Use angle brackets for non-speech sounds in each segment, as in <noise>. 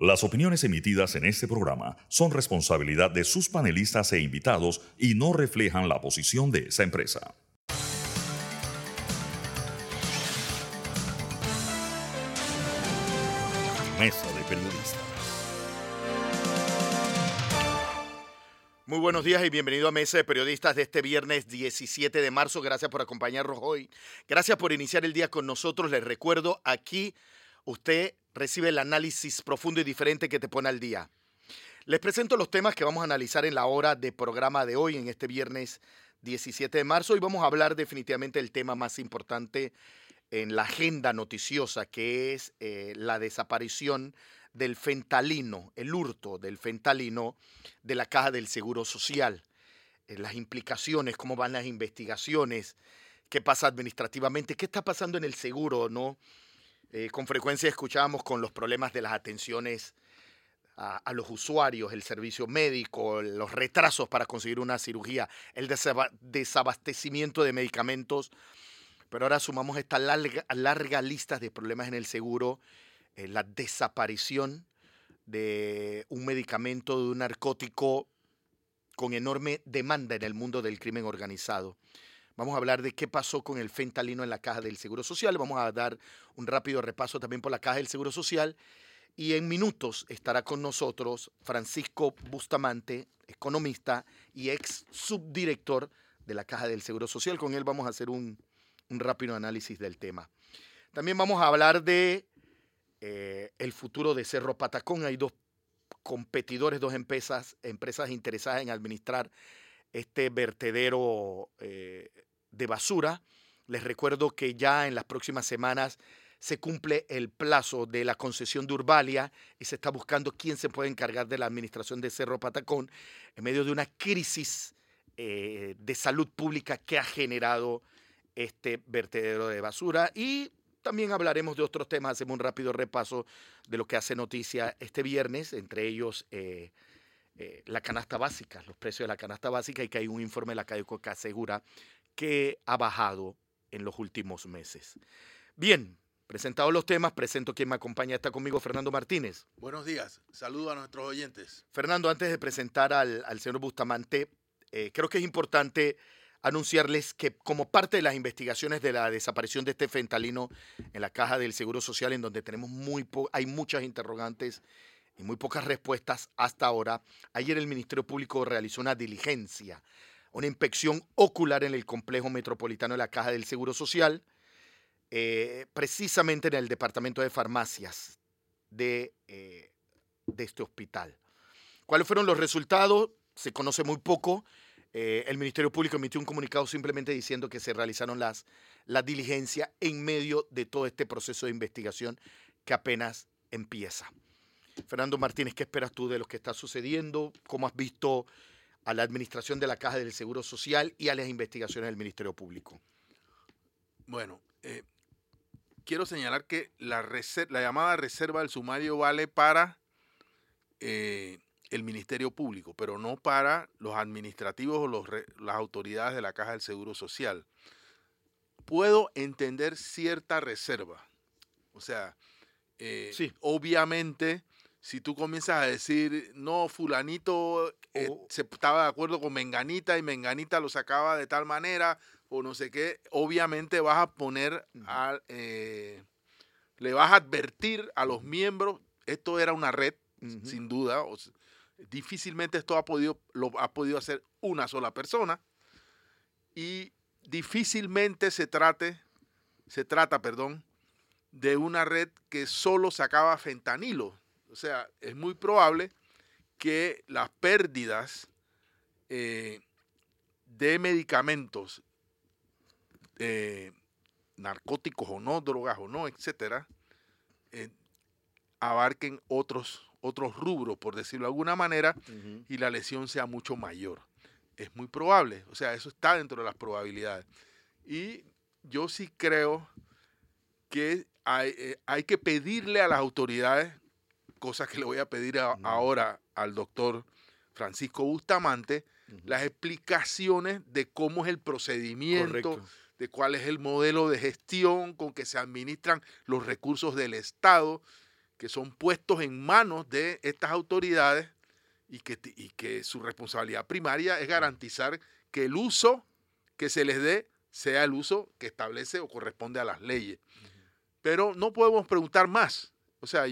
Las opiniones emitidas en este programa son responsabilidad de sus panelistas e invitados y no reflejan la posición de esa empresa. Mesa de Periodistas. Muy buenos días y bienvenido a Mesa de Periodistas de este viernes 17 de marzo. Gracias por acompañarnos hoy. Gracias por iniciar el día con nosotros. Les recuerdo, aquí usted recibe el análisis profundo y diferente que te pone al día. Les presento los temas que vamos a analizar en la hora de programa de hoy, en este viernes 17 de marzo, y vamos a hablar definitivamente del tema más importante en la agenda noticiosa, que es eh, la desaparición del fentalino, el hurto del fentalino de la caja del Seguro Social. Eh, las implicaciones, cómo van las investigaciones, qué pasa administrativamente, qué está pasando en el seguro, ¿no? Eh, con frecuencia escuchamos con los problemas de las atenciones a, los usuarios, el servicio médico, los retrasos para conseguir una cirugía, el desabastecimiento de medicamentos. Pero ahora sumamos esta larga, larga lista de problemas en el seguro, eh, la desaparición de un medicamento, de un narcótico con enorme demanda en el mundo del crimen organizado. Vamos a hablar de qué pasó con el fentalino en la caja del Seguro Social. Vamos a dar un rápido repaso también por la caja del Seguro Social. Y en minutos estará con nosotros Francisco Bustamante, economista y ex subdirector de la Caja del Seguro Social. Con él vamos a hacer un, rápido análisis del tema. También vamos a hablar de eh, el futuro de Cerro Patacón. Hay dos competidores, dos empresas, empresas interesadas en administrar este vertedero eh, de basura. Les recuerdo que ya en las próximas semanas se cumple el plazo de la concesión de Urbalia y se está buscando quién se puede encargar de la administración de Cerro Patacón en medio de una crisis eh, de salud pública que ha generado este vertedero de basura. Y también hablaremos de otros temas, hacemos un rápido repaso de lo que hace noticia este viernes, entre ellos eh, eh, la canasta básica, los precios de la canasta básica y que hay un informe de la CADECO que asegura que ha bajado en los últimos meses. Bien, presentados los temas, presento quien me acompaña. Está conmigo Fernando Martínez. Buenos días, saludo a nuestros oyentes. Fernando, antes de presentar al, señor Bustamante, eh, creo que es importante anunciarles que como parte de las investigaciones de la desaparición de este fentalino en la caja del Seguro Social, en donde tenemos muy hay muchas interrogantes y muy pocas respuestas hasta ahora, ayer el Ministerio Público realizó una diligencia, una inspección ocular en el complejo metropolitano de la Caja del Seguro Social, eh, precisamente en el departamento de farmacias de, eh, de este hospital. ¿Cuáles fueron los resultados? Se conoce muy poco. Eh, el Ministerio Público emitió un comunicado simplemente diciendo que se realizaron las, la diligencia en medio de todo este proceso de investigación que apenas empieza. Fernando Martínez, ¿qué esperas tú de lo que está sucediendo? ¿Cómo has visto a la administración de la Caja del Seguro Social y a las investigaciones del Ministerio Público? Bueno, eh, quiero señalar que la, la, llamada reserva del sumario vale para eh, el Ministerio Público, pero no para los administrativos o los, las autoridades de la Caja del Seguro Social. Puedo entender cierta reserva. O sea, eh, sí. obviamente si tú comienzas a decir, no, fulanito eh, oh. se estaba de acuerdo con Menganita y Menganita lo sacaba de tal manera o no sé qué, obviamente vas a poner, eh, le vas a advertir a los miembros, esto era una red, sin duda, difícilmente esto ha podido, lo ha podido hacer una sola persona y difícilmente se trate, se trata, perdón, de una red que solo sacaba fentanilo o sea, es muy probable que las pérdidas eh, de medicamentos, eh, narcóticos o no, drogas o no, etcétera, eh, abarquen otros, otros rubros, por decirlo de alguna manera, y la lesión sea mucho mayor. Es muy probable, o sea, eso está dentro de las probabilidades. Y yo sí creo que hay, hay que pedirle a las autoridades cosas que le voy a pedir ahora al doctor Francisco Bustamante, las explicaciones de cómo es el procedimiento, de cuál es el modelo de gestión con que se administran los recursos del Estado que son puestos en manos de estas autoridades y que, y que su responsabilidad primaria es garantizar que el uso que se les dé sea el uso que establece o corresponde a las leyes. Pero no podemos preguntar más. O sea,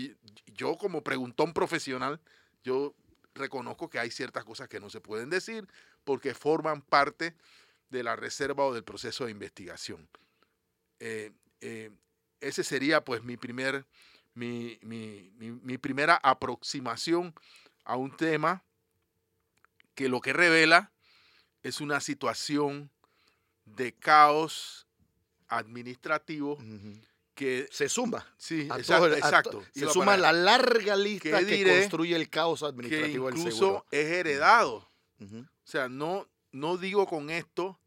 yo como preguntón profesional, yo reconozco que hay ciertas cosas que no se pueden decir porque forman parte de la reserva o del proceso de investigación. Eh, eh, ese sería pues mi, primer, mi, mi, primera aproximación a un tema que lo que revela es una situación de caos administrativo que se suma. Sí, exacto. se suma la larga lista que construye el caos administrativo que incluso es heredado. O sea, no, no digo con esto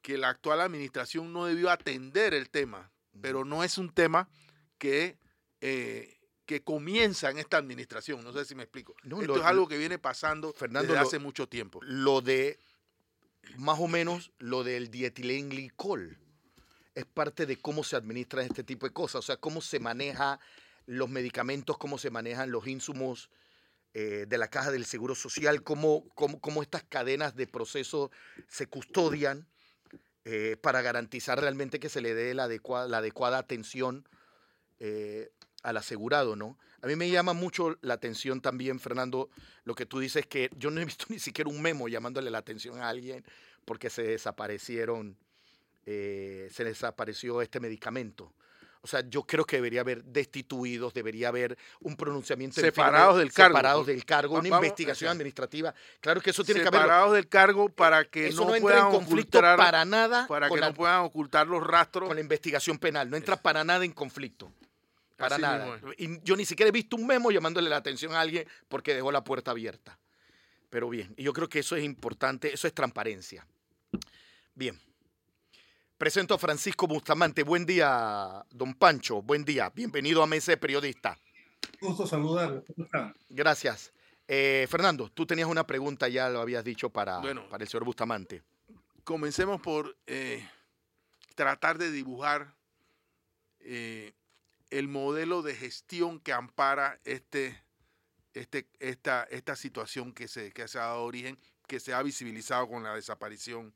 que la actual administración no debió atender el tema, pero no es un tema que, eh, que comienza en esta administración. No sé si me explico. Esto es algo que viene pasando desde hace mucho tiempo. Lo de, más o menos, lo del dietilenglicol es parte de cómo se administra este tipo de cosas, o sea, cómo se maneja los medicamentos, cómo se manejan los insumos eh, de la caja del Seguro Social, cómo, cómo, estas cadenas de proceso se custodian eh, para garantizar realmente que se le dé la adecuada, la adecuada atención eh, al asegurado, ¿no? A mí me llama mucho la atención también, Fernando, lo que tú dices, que yo no he visto <laughs> ni siquiera un memo llamándole la atención a alguien porque se desaparecieron eh, se desapareció este medicamento. O sea, yo creo que debería haber destituidos, debería haber un pronunciamiento separados del cargo, separados del cargo, una investigación administrativa. Claro que eso tiene que haber separados del cargo para que no, puedan en conflicto para nada para que no puedan ocultar los rastros con la investigación penal. No entra para nada en conflicto. Para nada. Y yo ni siquiera he visto un memo llamándole la atención a alguien porque dejó la puerta abierta. Pero bien, y yo creo que eso es importante, eso es transparencia. Bien. Presento a Francisco Bustamante. Buen día, don Pancho. Buen día. Bienvenido a Mesa de Periodista. Gusto saludarlo. Gracias. Eh, Fernando, tú tenías una pregunta, ya lo habías dicho para, para el señor Bustamante. Comencemos por eh, tratar de dibujar eh, el modelo de gestión que ampara este, este, esta, esta situación que se, que se ha dado origen, que se ha visibilizado con la desaparición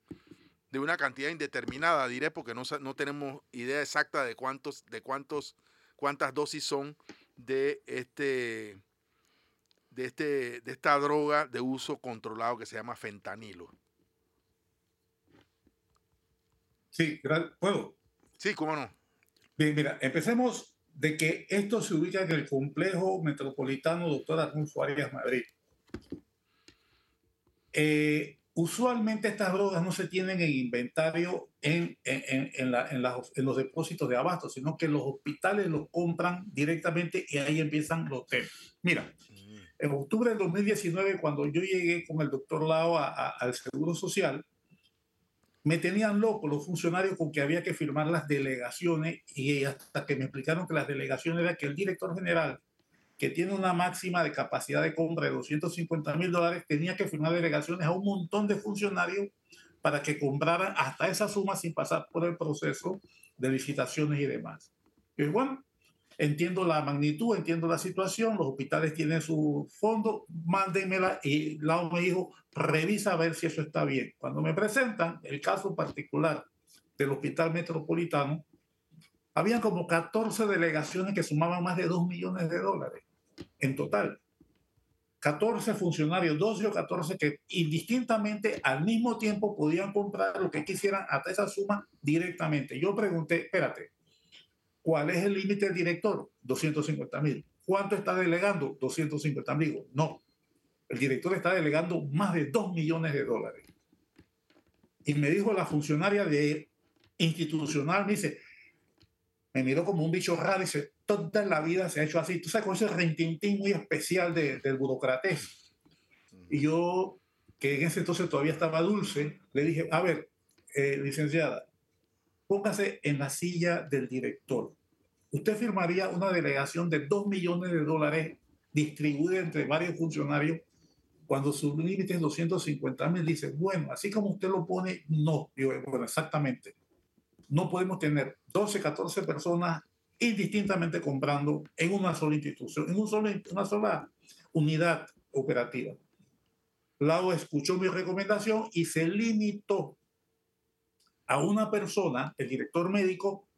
de una cantidad indeterminada, diré, porque no, no tenemos idea exacta de cuántos, de cuántos, cuántas dosis son de este, de este, de esta droga de uso controlado que se llama fentanilo. Sí, ¿puedo? Sí, cómo no. Bien, mira, empecemos de que esto se ubica en el complejo metropolitano Doctor Alfonso Arias Madrid. Eh, Usualmente estas drogas no se tienen en inventario en, en, en, la, en, los depósitos de abasto, sino que los hospitales los compran directamente y ahí empiezan los temas. Mira, mm. en octubre del 2019, cuando yo llegué con el doctor Lao al Seguro Social, me tenían loco los funcionarios con que había que firmar las delegaciones y hasta que me explicaron que las delegaciones era que el director general que tiene una máxima de capacidad de compra de 250 mil dólares, tenía que firmar delegaciones a un montón de funcionarios para que compraran hasta esa suma sin pasar por el proceso de licitaciones y demás. Y bueno, entiendo la magnitud, entiendo la situación, los hospitales tienen su fondo, mándenmela y Lau me dijo, revisa a ver si eso está bien. Cuando me presentan el caso particular del Hospital Metropolitano, habían como 14 delegaciones que sumaban más de 2 millones de dólares en total. 14 funcionarios, 12 o 14 que indistintamente al mismo tiempo podían comprar lo que quisieran hasta esa suma directamente. Yo pregunté, espérate, ¿cuál es el límite del director? 250 mil. ¿Cuánto está delegando? 250 mil. No, el director está delegando más de 2 millones de dólares. Y me dijo la funcionaria de institucional, me dice, me miró como un bicho raro y dice, toda la vida se ha hecho así. Tú sabes, con ese rentintín muy especial de, del burocratés. Y yo, que en ese entonces todavía estaba dulce, le dije, a ver, eh, licenciada, póngase en la silla del director. Usted firmaría una delegación de 2 millones de dólares distribuida entre varios funcionarios cuando su límite es 250 mil. Dice, bueno, así como usted lo pone, no. Digo, bueno, exactamente no podemos tener 12, 14 personas indistintamente comprando en una sola institución, en un solo, una sola unidad operativa. Lao escuchó mi recomendación y se limitó a una persona, el director médico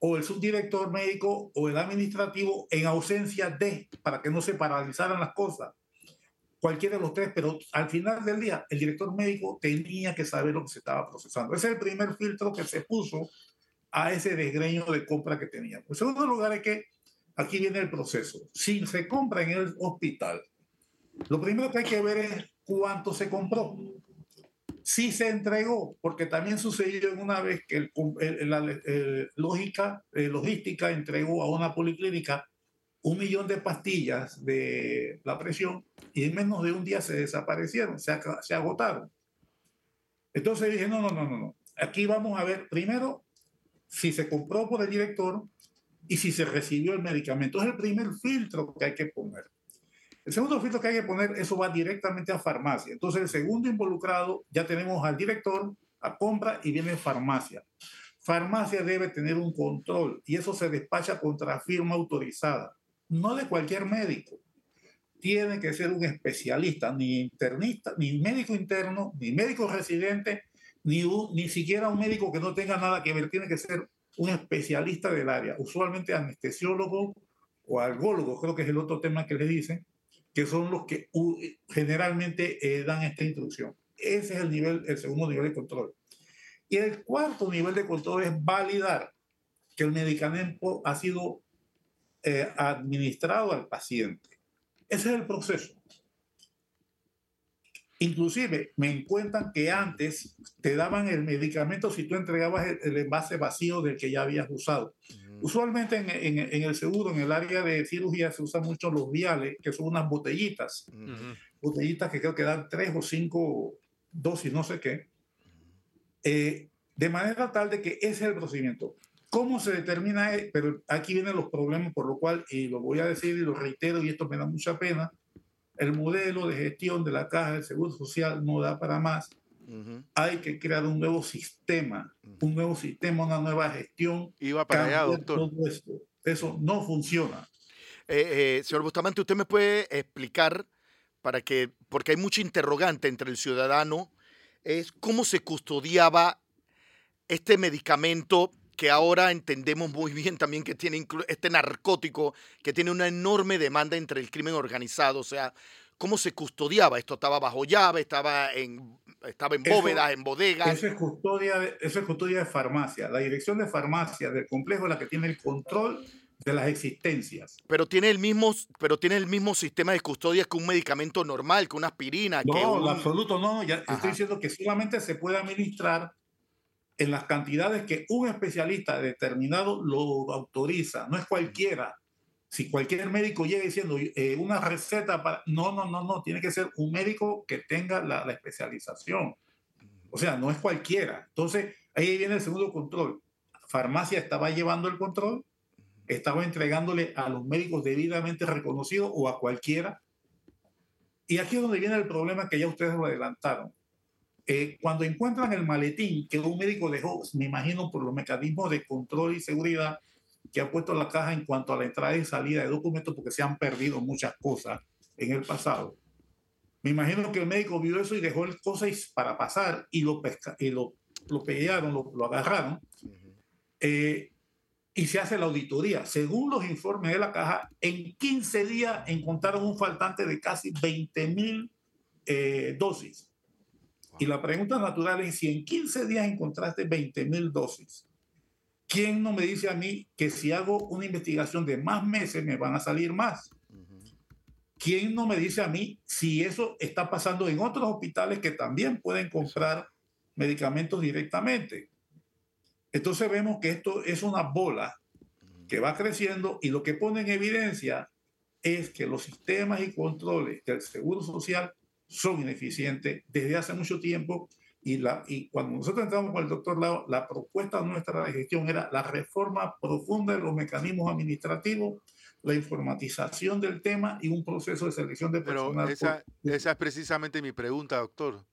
o el subdirector médico o el administrativo en ausencia de, para que no se paralizaran las cosas. Cualquiera de tres, pero al final del día el director médico tenía que saber lo que se estaba procesando. Ese es el primer filtro que se puso a ese desgreño de compra que teníamos. En segundo lugar es que aquí viene el proceso. Si se compra en el hospital, lo primero que hay que ver es cuánto se compró. Si se entregó, porque también sucedió una vez que la lógica, eh, logística entregó a una policlínica un millón de pastillas de la presión y en menos de un día se desaparecieron, se, se agotaron. Entonces dije, no, no, no, no, no. Aquí vamos a ver primero si se compró por el director y si se recibió el medicamento. Es el primer filtro que hay que poner. El segundo filtro que hay que poner, eso va directamente a farmacia. Entonces, el segundo involucrado, ya tenemos al director, a compra y viene farmacia. Farmacia debe tener un control y eso se despacha contra firma autorizada, no de cualquier médico. Tiene que ser un especialista, ni internista, ni médico interno, ni médico residente, ni, ni siquiera un médico que no tenga nada que ver. Tiene que ser un especialista del área, usualmente anestesiólogo o algólogo, creo que es el otro tema que le dicen, que son los que generalmente eh, dan esta instrucción. Ese es el, nivel, el segundo nivel de control. Y el cuarto nivel de control es validar que el medicamento ha sido eh, administrado al paciente. Ese es el proceso. Inclusive me encuentran que antes te daban el medicamento si tú entregabas el, envase vacío del que ya habías usado. Usualmente en, el seguro, en el área de cirugía, se usan mucho los viales, que son unas botellitas. Botellitas que creo que dan tres o cinco dosis, no sé qué. Eh, de manera tal de que ese es el procedimiento. ¿Cómo se determina? E-? Pero aquí vienen los problemas, por lo cual, y lo voy a decir y lo reitero, y esto me da mucha pena, el modelo de gestión de la Caja del Seguro Social no da para más hay que crear un nuevo sistema, un nuevo sistema, una nueva gestión. Iba para allá, doctor. Eso no funciona. Eh, eh, señor Bustamante, ¿usted me puede explicar para que, porque hay mucho interrogante entre el ciudadano, es cómo se custodiaba este medicamento que ahora entendemos muy bien también que tiene este narcótico que tiene una enorme demanda entre el crimen organizado, o sea, cómo se custodiaba esto estaba bajo llave, estaba en estaba en bóvedas, en bodegas. Eso es, custodia de, eso es custodia de farmacia. La dirección de farmacia del complejo es la que tiene el control de las existencias. Pero tiene el mismo, pero tiene el mismo sistema de custodia que un medicamento normal, que una aspirina. No, que en absoluto no. Ya estoy diciendo que solamente se puede administrar en las cantidades que un especialista determinado lo autoriza. No es cualquiera. Si cualquier médico llega diciendo eh, una receta para... No, no, no, no, tiene que ser un médico que tenga la, la especialización. O sea, no es cualquiera. Entonces, ahí viene el segundo control. Farmacia estaba llevando el control, estaba entregándole a los médicos debidamente reconocidos o a cualquiera. Y aquí es donde viene el problema que ya ustedes lo adelantaron. Eh, cuando encuentran el maletín que un médico dejó, me imagino por los mecanismos de control y seguridad, que ha puesto la caja en cuanto a la entrada y salida de documentos porque se han perdido muchas cosas en el pasado. Me imagino que el médico vio eso y dejó el cosas para pasar y lo, pesca, y lo, lo pegaron, lo, agarraron. Eh, y se hace la auditoría. Según los informes de la caja, en 15 días encontraron un faltante de casi 20 mil eh, dosis. Y la pregunta natural es si en 15 días encontraste 20 mil dosis ¿Quién no me dice a mí que si hago una investigación de más meses me van a salir más? ¿Quién no me dice a mí si eso está pasando en otros hospitales que también pueden comprar medicamentos directamente? Entonces vemos que esto es una bola que va creciendo y lo que pone en evidencia es que los sistemas y controles del Seguro Social son ineficientes desde hace mucho tiempo y, la, y cuando nosotros entramos con el doctor Lao, la propuesta nuestra de gestión era la reforma profunda de los mecanismos administrativos, la informatización del tema y un proceso de selección de personal. Pero esa, esa es precisamente mi pregunta, doctor.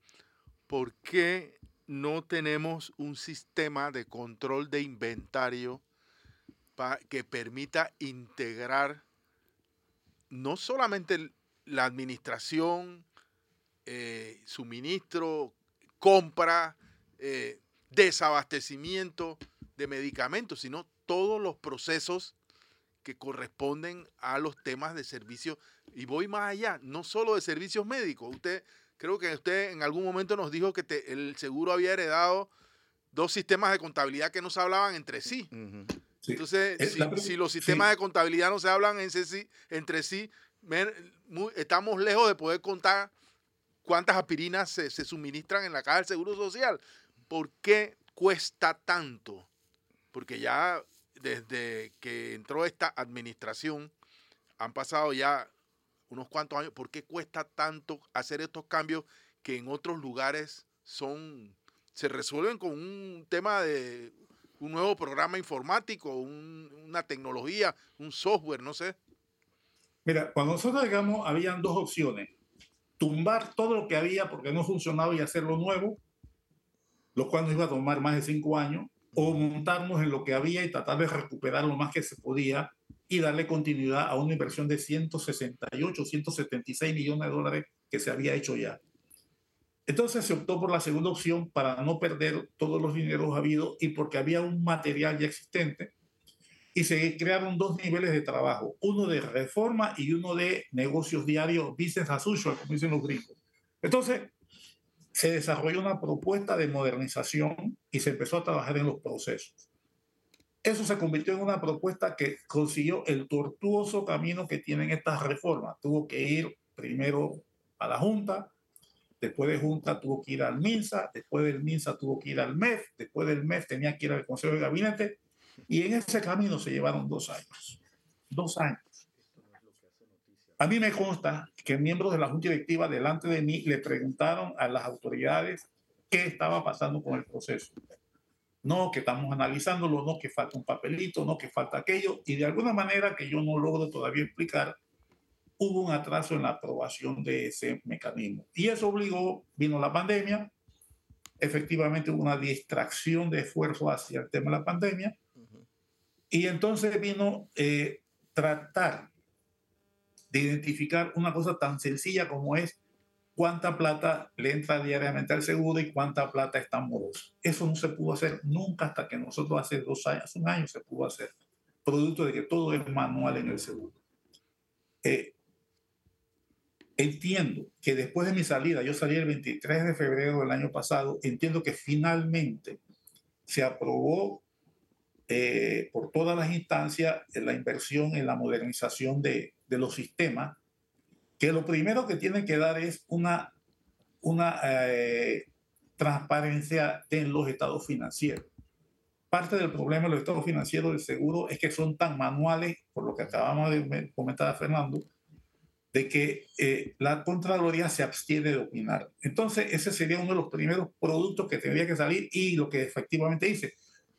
¿Por qué no tenemos un sistema de control de inventario que permita integrar no solamente la administración, eh, suministro, compra, eh, desabastecimiento de medicamentos, sino todos los procesos que corresponden a los temas de servicios. Y voy más allá, no solo de servicios médicos. Usted, creo que usted en algún momento nos dijo que el seguro había heredado dos sistemas de contabilidad que no se hablaban entre sí. Entonces, si, los sistemas de contabilidad no se hablan entre sí, estamos lejos de poder contar cuántas aspirinas se, suministran en la caja del Seguro Social. ¿Por qué cuesta tanto? Porque ya desde que entró esta administración han pasado ya unos cuantos años. ¿Por qué cuesta tanto hacer estos cambios que en otros lugares son se resuelven con un tema de un nuevo programa informático, una tecnología, un software, no sé. Mira, cuando nosotros llegamos, habían dos opciones. Tumbar todo lo que había porque no funcionaba y hacerlo nuevo, lo cual nos iba a tomar más de cinco años, o montarnos en lo que había y tratar de recuperar lo más que se podía y darle continuidad a una inversión de 168, 176 millones de dólares que se había hecho ya. Entonces se optó por la segunda opción para no perder todos los dineros habidos y porque había un material ya existente y se crearon dos niveles de trabajo, uno de reforma y uno de negocios diarios, business as usual, como dicen los gringos. Entonces se desarrolló una propuesta de modernización y se empezó a trabajar en los procesos. Eso se convirtió en una propuesta que consiguió el tortuoso camino que tienen estas reformas. Tuvo que ir primero a la Junta, Después de Junta tuvo que ir al MINSA, después del MINSA tuvo que ir al MEF, después del MEF tenía que ir al Consejo de Gabinete y en ese camino se llevaron dos años. Dos años. A mí me consta que miembros de la Junta Directiva delante de mí le preguntaron a las autoridades qué estaba pasando con el proceso. No, que estamos analizándolo, no, que falta un papelito, no, que falta aquello, y de alguna manera que yo no logro todavía explicar, hubo un atraso en la aprobación de ese mecanismo. Y eso obligó, vino la pandemia, efectivamente hubo una distracción de esfuerzo hacia el tema de la pandemia, y entonces vino eh, tratar de identificar una cosa tan sencilla como es cuánta plata le entra diariamente al seguro y cuánta plata está morosa. Eso no se pudo hacer nunca hasta que nosotros hace dos años, un año se pudo hacer, producto de que todo es manual en el seguro. Eh, Entiendo que después de mi salida, yo salí el 23 de febrero del año pasado, entiendo que finalmente se aprobó eh, por todas las instancias la inversión en la modernización de, de, los sistemas, que lo primero que tiene que dar es una, una eh, transparencia en los estados financieros. Parte del problema de los estados financieros del seguro es que son tan manuales, por lo que acabamos de comentar Fernando, de que eh, la Contraloría se abstiene de opinar. Entonces, ese sería uno de los primeros productos que tendría que salir y lo que efectivamente dice,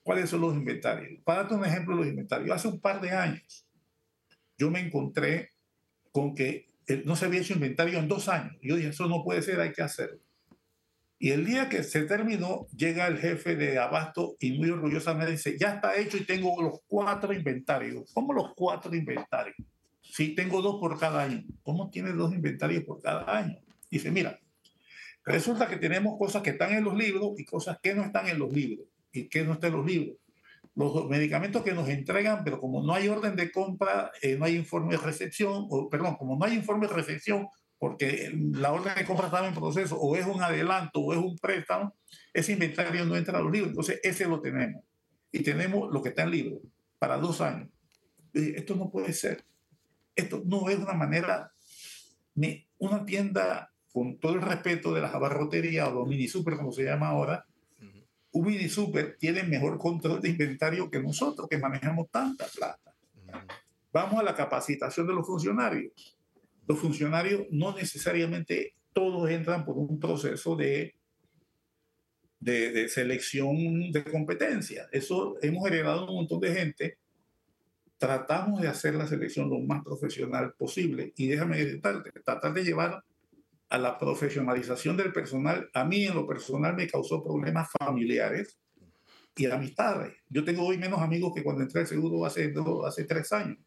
¿cuáles son los inventarios? Para darte un ejemplo de los inventarios, hace un par de años yo me encontré con que no se había hecho inventario en dos años. Yo dije, eso no puede ser, hay que hacerlo. Y el día que se terminó, llega el jefe de Abasto y muy orgullosamente dice, ya está hecho y tengo los cuatro inventarios. ¿Cómo los cuatro inventarios? Sí, tengo dos por cada año. ¿Cómo tienes dos inventarios por cada año? Dice, mira, resulta que tenemos cosas que están en los libros y cosas que no están en los libros. ¿Y no están en los libros? Los medicamentos que nos entregan, pero como no hay orden de compra, eh, no hay informe de recepción, o perdón, como no hay informe de recepción, porque la orden de compra estaba en proceso, o es un adelanto, o es un préstamo, ese inventario no entra a los libros. Entonces, ese lo tenemos. Y tenemos lo que está en libro para dos años. Esto no puede ser. Esto no es una manera, ni una tienda con todo el respeto de las abarroterías o los mini super, como se llama ahora, un mini super tiene mejor control de inventario que nosotros, que manejamos tanta plata. Vamos a la capacitación de los funcionarios. Los funcionarios no necesariamente todos entran por un proceso de, de, de selección de competencia. Eso hemos heredado un montón de gente tratamos de hacer la selección lo más profesional posible. Y déjame decirte, tratar de llevar a la profesionalización del personal, a mí en lo personal me causó problemas familiares, y amistades. Yo tengo hoy menos amigos que cuando entré al seguro hace, hace tres años.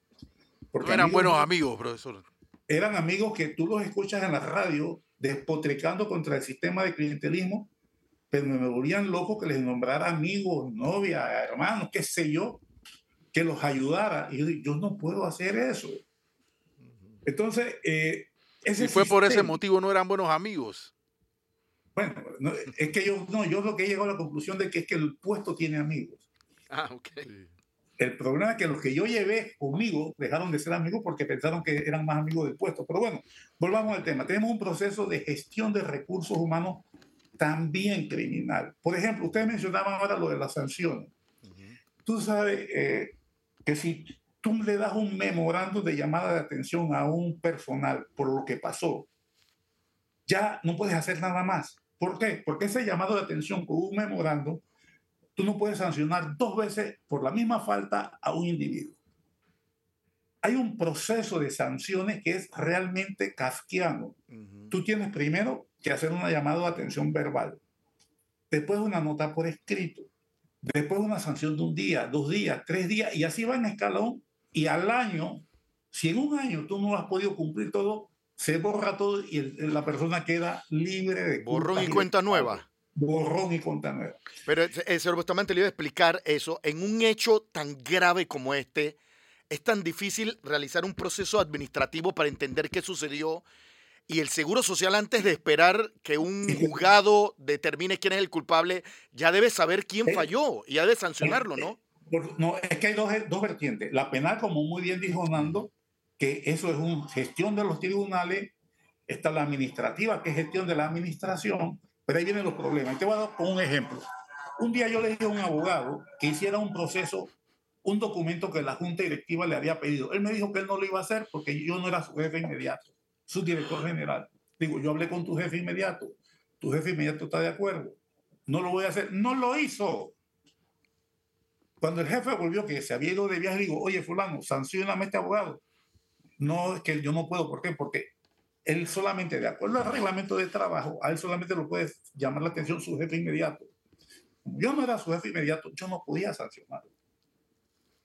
Porque eran buenos amigos, profesor. Eran amigos que tú los escuchas en la radio despotricando contra el sistema de clientelismo, pero me volvían locos que les nombrara amigos, novia, hermanos, qué sé yo, que los ayudara. Y yo, yo no puedo hacer eso. Entonces, eh, ese fue por ese motivo no eran buenos amigos. Bueno, es que yo, no, yo lo que he llegado a la conclusión de que es que el puesto tiene amigos. Ah, ok. El problema es que los que yo llevé conmigo dejaron de ser amigos porque pensaron que eran más amigos del puesto. Pero bueno, volvamos al tema. Tenemos un proceso de gestión de recursos humanos también criminal. Por ejemplo, ustedes mencionaban ahora lo de las sanciones. Tú sabes eh, que si tú le das un memorando de llamada de atención a un personal por lo que pasó, ya no puedes hacer nada más. ¿Por qué? Porque ese llamado de atención con un memorando, tú no puedes sancionar dos veces por la misma falta a un individuo. Hay un proceso de sanciones que es realmente casquiano. Tú tienes primero que hacer una llamada de atención verbal, después una nota por escrito, después una sanción de un día, dos días, tres días, y así va en escalón. Y al año, si en un año tú no has podido cumplir todo, se borra todo y la persona queda libre de... Borrón y cuenta nueva. Borrón y cuenta nueva. Pero, eh, señor Bustamante, le iba a explicar eso. En un hecho tan grave como este, es tan difícil realizar un proceso administrativo para entender qué sucedió y el Seguro Social antes de esperar que un juzgado determine quién es el culpable, ya debe saber quién eh, falló y ya debe sancionarlo, ¿no? No, es que hay dos, dos vertientes. La penal, como muy bien dijo Nando, que eso es una gestión de los tribunales, está la administrativa, que es gestión de la administración, pero ahí vienen los problemas. te voy a dar un ejemplo. Un día yo le dije a un abogado que hiciera un proceso, un documento que la junta directiva le había pedido. Él me dijo que él no lo iba a hacer porque yo no era su jefe inmediato, su director general. Digo, yo hablé con tu jefe inmediato, tu jefe inmediato está de acuerdo, no lo voy a hacer. No lo hizo. Cuando el jefe volvió que se había ido de viaje, digo, oye, fulano, sancioname a este abogado. No, es que yo no puedo. ¿Por qué? Porque él solamente, de acuerdo al reglamento de trabajo, a él solamente lo puede llamar la atención su jefe inmediato. Como yo no era su jefe inmediato, yo no podía sancionarlo.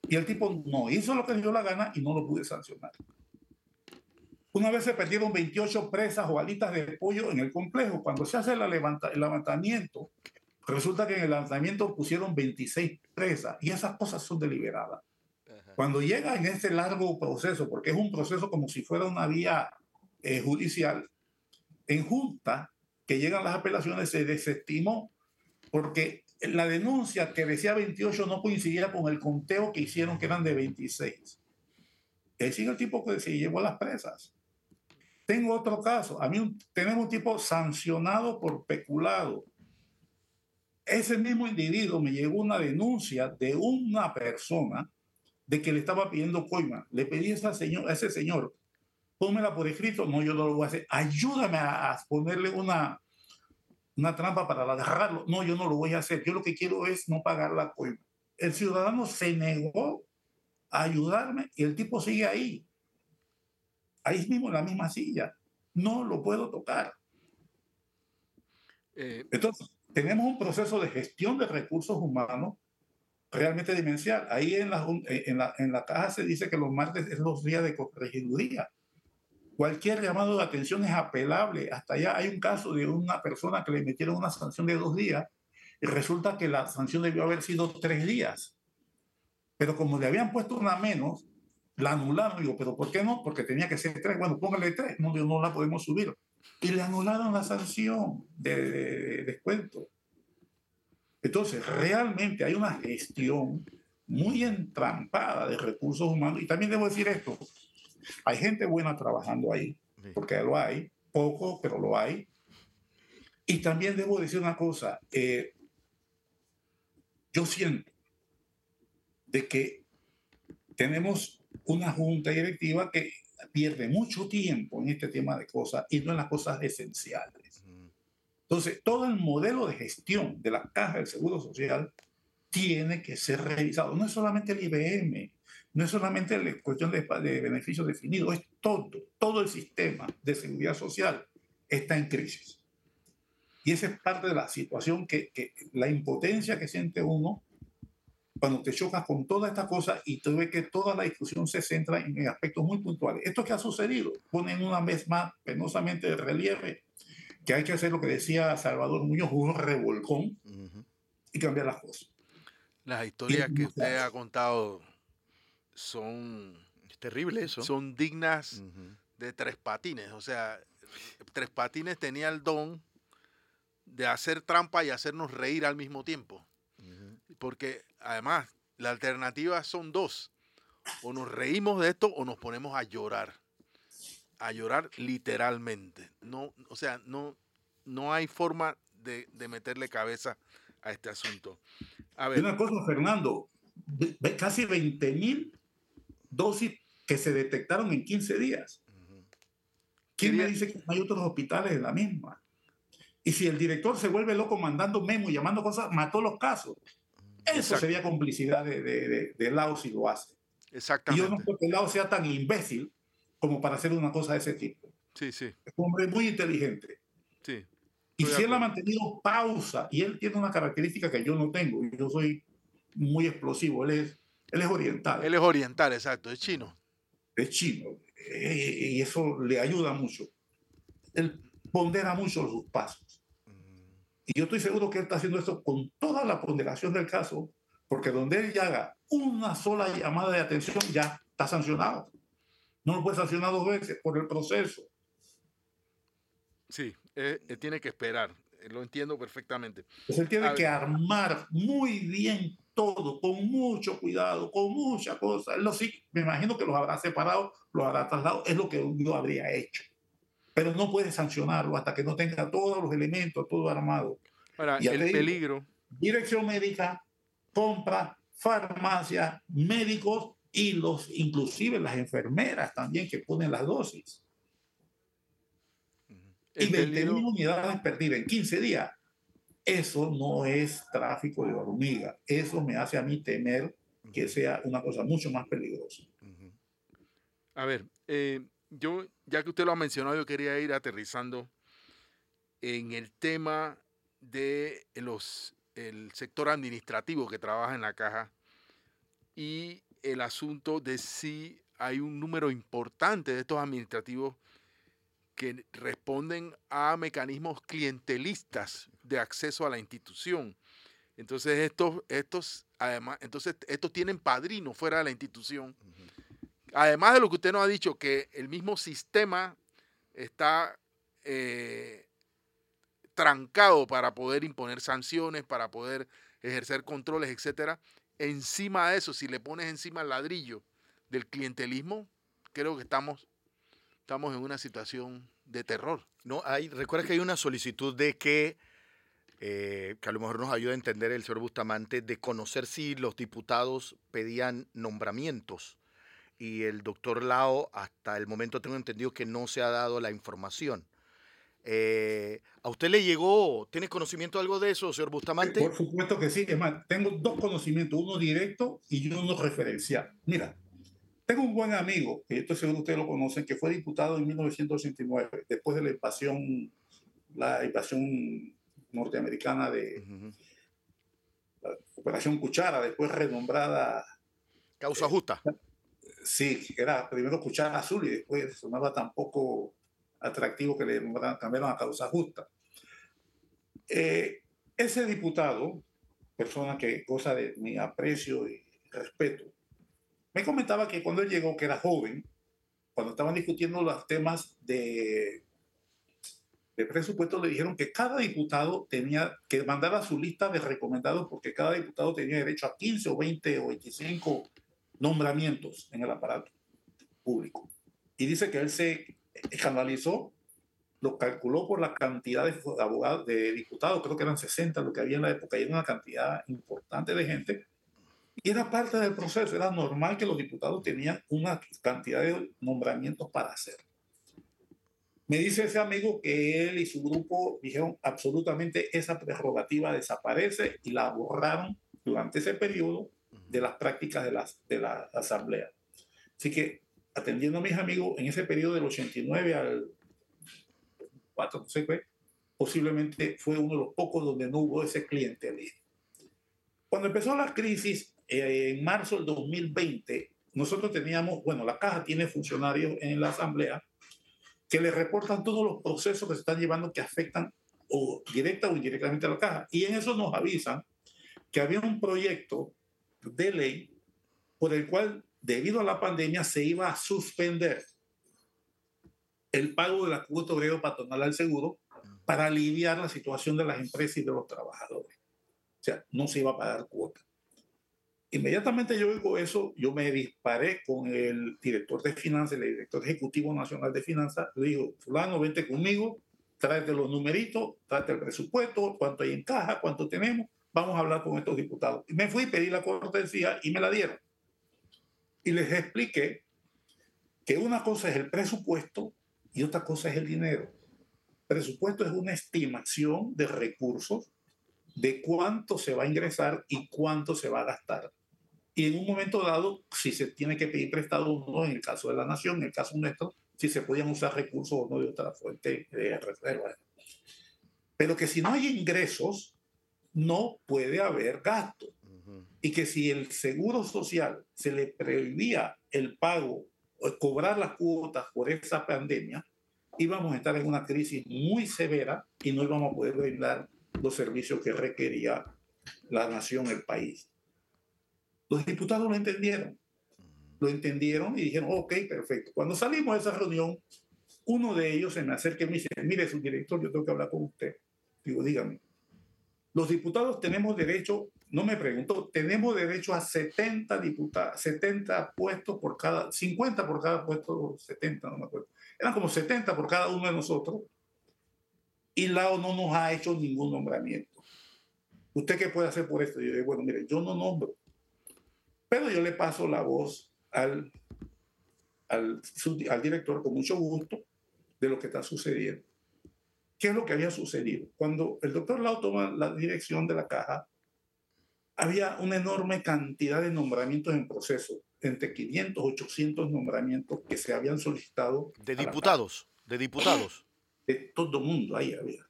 Y el tipo no hizo lo que dio la gana y no lo pude sancionar. Una vez se perdieron 28 presas o alitas de pollo en el complejo. Cuando se hace el, el levantamiento, resulta que en el levantamiento pusieron 26 presas y esas cosas son deliberadas. Cuando llega en ese largo proceso, porque es un proceso como si fuera una vía eh, judicial, en junta, que llegan las apelaciones, se desestimó porque la denuncia que decía 28 no coincidía con el conteo que hicieron, que eran de 26. Es el tipo que se llevó a las presas. Tengo otro caso. A mí tenemos un tipo sancionado por peculado. Ese mismo individuo me llegó una denuncia de una persona de que le estaba pidiendo coima. Le pedí a, esa señor, a ese señor, pónmela por escrito. No, yo no lo voy a hacer. Ayúdame a, ponerle una, una trampa para agarrarlo. No, yo no lo voy a hacer. Yo lo que quiero es no pagar la coima. El ciudadano se negó a ayudarme y el tipo sigue ahí. Ahí mismo en la misma silla. No lo puedo tocar. Eh, Entonces, tenemos un proceso de gestión de recursos humanos realmente dimensional. Ahí en la, en, la, en la caja se dice que los martes es los días de regiduría. Cualquier llamado de atención es apelable. Hasta allá hay un caso de una persona que le metieron una sanción de dos días y resulta que la sanción debió haber sido tres días. Pero como le habían puesto una menos, la anularon. Digo, ¿pero por qué no? Porque tenía que ser tres. Bueno, póngale tres. No, no la podemos subir. Y le anularon la sanción de descuento. Entonces, realmente hay una gestión muy entrampada de recursos humanos. Y también debo decir esto, hay gente buena trabajando ahí, porque lo hay, poco, pero lo hay. Y también debo decir una cosa, eh, yo siento de que tenemos una junta directiva que pierde mucho tiempo en este tema de cosas y no en las cosas esenciales. Entonces, todo el modelo de gestión de la caja del Seguro Social tiene que ser revisado. No es solamente el IBM, no es solamente la cuestión de, beneficios definidos, es todo, todo el sistema de seguridad social está en crisis. Y esa es parte de la situación que, que la impotencia que siente uno cuando te chocas con toda esta cosa y tú ves que toda la discusión se centra en aspectos muy puntuales. Esto que ha sucedido, ponen una vez más penosamente de relieve que hay que hacer lo que decía Salvador Muñoz, un revolcón y cambiar las cosas. Las historias que usted ha contado son... Es terrible eso. Son dignas de Tres Patines. O sea, Tres Patines tenía el don de hacer trampa y hacernos reír al mismo tiempo. Porque además, la alternativa son dos. O nos reímos de esto o nos ponemos a llorar. A llorar literalmente. No, o sea, no, no hay forma de, meterle cabeza a este asunto. A ver. Una cosa, Fernando, casi 20 mil dosis que se detectaron en 15 días. ¿Quién me dice que no hay otros hospitales en la misma? Y si el director se vuelve loco mandando memo y llamando cosas, mató los casos. Eso sería complicidad de, de, de, Lao si lo hace. Exactamente. Y yo no creo que Lao sea tan imbécil como para hacer una cosa de ese tipo. Sí, sí. Es un hombre muy inteligente. Sí. Y si él ha mantenido pausa, y él tiene una característica que yo no tengo, yo soy muy explosivo, él es, él es oriental. Él es oriental, exacto, es chino. Es chino, eh, y eso le ayuda mucho. Él pondera mucho sus pasos. Y yo estoy seguro que él está haciendo esto con toda la ponderación del caso, porque donde él ya haga una sola llamada de atención, ya está sancionado. No lo puede sancionar dos veces por el proceso. Sí, eh, eh, tiene que esperar. Eh, lo entiendo perfectamente. Pues él tiene que armar muy bien todo, con mucho cuidado, con mucha cosa. Él lo sí, me imagino que los habrá separado, los habrá trasladado, es lo que yo habría hecho pero no puede sancionarlo hasta que no tenga todos los elementos, todo armado. Ahora, el peligro. Dirección médica, compra, farmacia, médicos y los, inclusive las enfermeras también que ponen las dosis. y 20 unidades perdidas en 15 días. Eso no es tráfico de hormiga. Eso me hace a mí temer que sea una cosa mucho más peligrosa. A ver, eh, yo, ya que usted lo ha mencionado, yo quería ir aterrizando en el tema de los, el sector administrativo que trabaja en la caja y el asunto de si hay un número importante de estos administrativos que responden a mecanismos clientelistas de acceso a la institución. Entonces estos, estos, además, entonces estos tienen padrinos fuera de la institución Además de lo que usted nos ha dicho, que el mismo sistema está eh, trancado para poder imponer sanciones, para poder ejercer controles, etcétera. Encima de eso, si le pones encima el ladrillo del clientelismo, creo que estamos, estamos en una situación de terror. No, hay, recuerda que hay una solicitud de que, eh, que a lo mejor nos ayuda a entender el señor Bustamante, de conocer si los diputados pedían nombramientos y el doctor Lao, hasta el momento tengo entendido que no se ha dado la información. Eh, ¿A usted le llegó, tiene conocimiento algo de eso, señor Bustamante? Por supuesto que sí, es más, tengo dos conocimientos, uno directo y uno referencial. Mira, tengo un buen amigo, que estoy seguro ustedes lo conocen, que fue diputado en 1989, después de la invasión, la invasión norteamericana de la Operación Cuchara, después renombrada... Causa justa. Sí, era primero Cuchara Azul y después sonaba tan poco atractivo que le cambiaron a causa justa. Eh, ese diputado, persona que goza de mi aprecio y respeto, me comentaba que cuando él llegó, que era joven, cuando estaban discutiendo los temas de, de presupuesto, le dijeron que cada diputado tenía que mandar a su lista de recomendados porque cada diputado tenía derecho a 15 o 20 o 25 nombramientos en el aparato público. Y dice que él se escandalizó, lo calculó por la cantidad de abogados, de diputados, creo que eran 60 lo que había en la época, y era una cantidad importante de gente. Y era parte del proceso, era normal que los diputados tenían una cantidad de nombramientos para hacer. Me dice ese amigo que él y su grupo dijeron absolutamente esa prerrogativa desaparece y la borraron durante ese periodo de las prácticas de, las, de la asamblea. Así que, atendiendo a mis amigos, en ese periodo del 89 al 4, no sé qué, posiblemente fue uno de los pocos donde no hubo ese clientelismo. Cuando empezó la crisis, eh, en marzo del 2020, nosotros teníamos, bueno, la caja tiene funcionarios en la asamblea que le reportan todos los procesos que se están llevando que afectan o directa o indirectamente a la caja. Y en eso nos avisan que había un proyecto de ley por el cual, debido a la pandemia, se iba a suspender el pago de la cuota obrero patronal al seguro para aliviar la situación de las empresas y de los trabajadores. O sea, no se iba a pagar cuota. Inmediatamente yo oigo eso, yo me disparé con el director de finanzas, el director ejecutivo nacional de finanzas, le digo, fulano, vente conmigo, tráete los numeritos, tráete el presupuesto, cuánto hay en caja, cuánto tenemos, vamos a hablar con estos diputados. Y me fui a pedir la cortesía y me la dieron. Y les expliqué que una cosa es el presupuesto y otra cosa es el dinero. Presupuesto es una estimación de recursos de cuánto se va a ingresar y cuánto se va a gastar. Y en un momento dado, si se tiene que pedir prestado o no, en el caso de la nación, en el caso nuestro, si se podían usar recursos o no de otra fuente de reserva. Pero que si no hay ingresos, no puede haber gasto. Y que si el seguro social se le prohibía el pago o cobrar las cuotas por esa pandemia, íbamos a estar en una crisis muy severa y no íbamos a poder brindar los servicios que requería la nación, el país. Los diputados lo entendieron lo entendieron y dijeron, ok, perfecto. Cuando salimos de esa reunión, uno de ellos se me acerca y me dice, mire, su director, yo tengo que hablar con usted. Digo, dígame. Los diputados tenemos derecho, no me pregunto, tenemos derecho a 70 diputados, 70 puestos por cada, 50 por cada puesto, 70, no me acuerdo. Eran como 70 por cada uno de nosotros. Y Lao no nos ha hecho ningún nombramiento. ¿Usted qué puede hacer por esto? yo digo, bueno, mire, yo no nombro. Pero yo le paso la voz al, al, al director con mucho gusto de lo que está sucediendo. ¿Qué es lo que había sucedido? Cuando el doctor Lau toma la dirección de la caja, había una enorme cantidad de nombramientos en proceso, entre 500, 800 nombramientos que se habían solicitado. De diputados, de diputados. De todo mundo ahí había.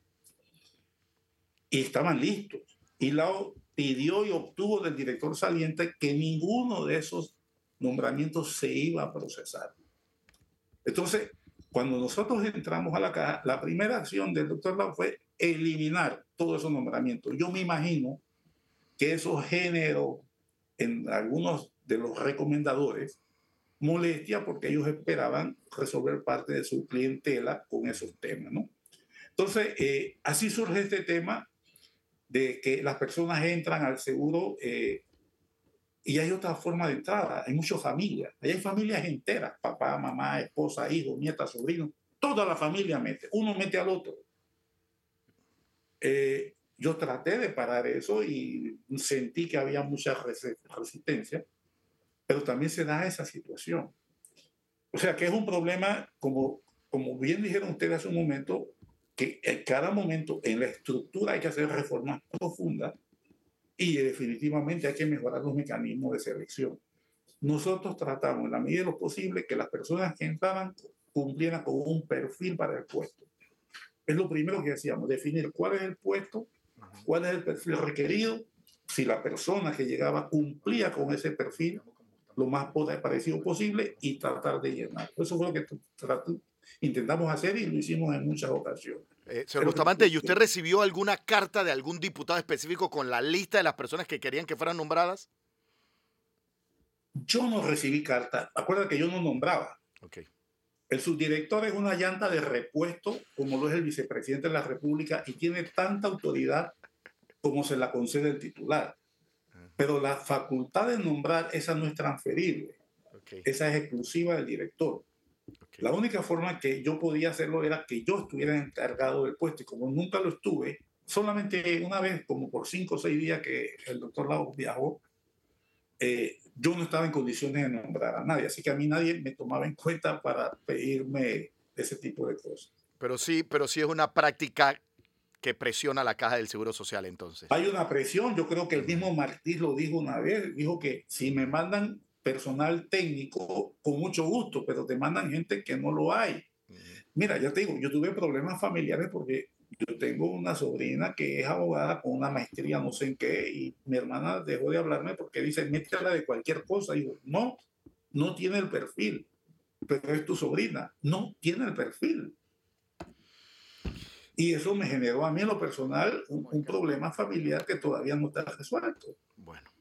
Y estaban listos. Y Lao pidió y obtuvo del director saliente que ninguno de esos nombramiento se iba a procesar. Entonces, cuando nosotros entramos a la caja, la primera acción del doctor Lau fue eliminar todos esos nombramientos. Yo me imagino que eso generó en algunos de los recomendadores molestia porque ellos esperaban resolver parte de su clientela con esos temas, ¿no? Entonces, eh, así surge este tema de que las personas entran al seguro eh, y hay otra forma de entrada, hay muchas familias, hay familias enteras, papá, mamá, esposa, hijo, nieta, sobrino, toda la familia mete, uno mete al otro. Eh, yo traté de parar eso y sentí que había mucha resistencia, pero también se da esa situación. O sea que es un problema, como, como bien dijeron ustedes hace un momento, que en cada momento en la estructura hay que hacer reformas profundas y definitivamente hay que mejorar los mecanismos de selección. Nosotros tratamos en la medida de lo posible que las personas que entraban cumplieran con un perfil para el puesto. Es lo primero que hacíamos, definir cuál es el puesto, cuál es el perfil requerido, si la persona que llegaba cumplía con ese perfil lo más parecido posible y tratar de llenar. Eso fue lo que intentamos hacer y lo hicimos en muchas ocasiones. Eh, señor Bustamante, ¿y usted recibió alguna carta de algún diputado específico con la lista de las personas que querían que fueran nombradas? Yo no recibí carta. Acuérdate que yo no nombraba. Okay. El subdirector es una llanta de repuesto, como lo es el vicepresidente de la República, y tiene tanta autoridad como se la concede el titular. Pero la facultad de nombrar, esa no es transferible. Esa es exclusiva del director. La única forma que yo podía hacerlo era que yo estuviera encargado del puesto y como nunca lo estuve, solamente una vez, como por cinco o seis días que el doctor Lagos viajó, eh, yo no estaba en condiciones de nombrar a nadie, así que a mí nadie me tomaba en cuenta para pedirme ese tipo de cosas. Pero sí, pero sí es una práctica que presiona la caja del Seguro Social entonces. Hay una presión, yo creo que el mismo Martí lo dijo una vez, dijo que si me mandan personal técnico con mucho gusto, pero te mandan gente que no lo hay. Mira, ya te digo, yo tuve problemas familiares porque yo tengo una sobrina que es abogada con una maestría no sé en qué y mi hermana dejó de hablarme porque dice, métela de cualquier cosa. Y digo, no, no tiene el perfil, pero es tu sobrina, no tiene el perfil. Y eso me generó a mí en lo personal un, un problema familiar que todavía no está resuelto. Bueno,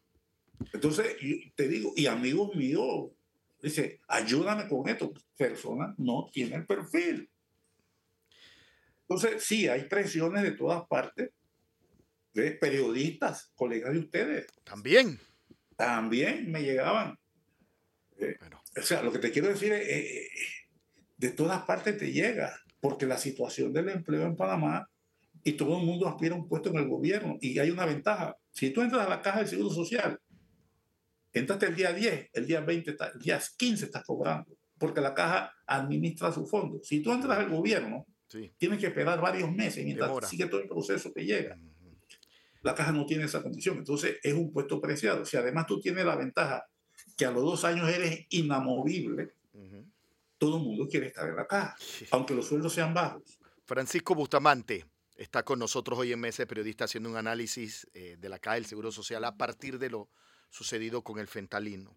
Entonces, te digo, y amigos míos, dice, ayúdame con esto. Persona no tiene el perfil. Entonces, sí, hay presiones de todas partes, de periodistas, colegas de ustedes, también. también me llegaban. Eh, Bueno, o sea, lo que te quiero decir es, eh, eh, de todas partes te llega, porque la situación del empleo en Panamá y todo el mundo aspira a un puesto en el gobierno y hay una ventaja. Si tú entras a la caja del Seguro Social, entraste el día 10, el día 20, está- el día 15 estás cobrando, porque la caja administra su fondo. Si tú entras al gobierno, sí. tienes que esperar varios meses mientras Demora. sigue todo el proceso que llega. La caja no tiene esa condición, entonces es un puesto preciado. Si además tú tienes la ventaja que a los dos años eres inamovible, todo el mundo quiere estar en la caja, aunque los sueldos sean bajos. Francisco Bustamante está con nosotros hoy en Mesa de Periodista haciendo un análisis eh, de la caja del Seguro Social a partir de lo sucedido con el fentalino.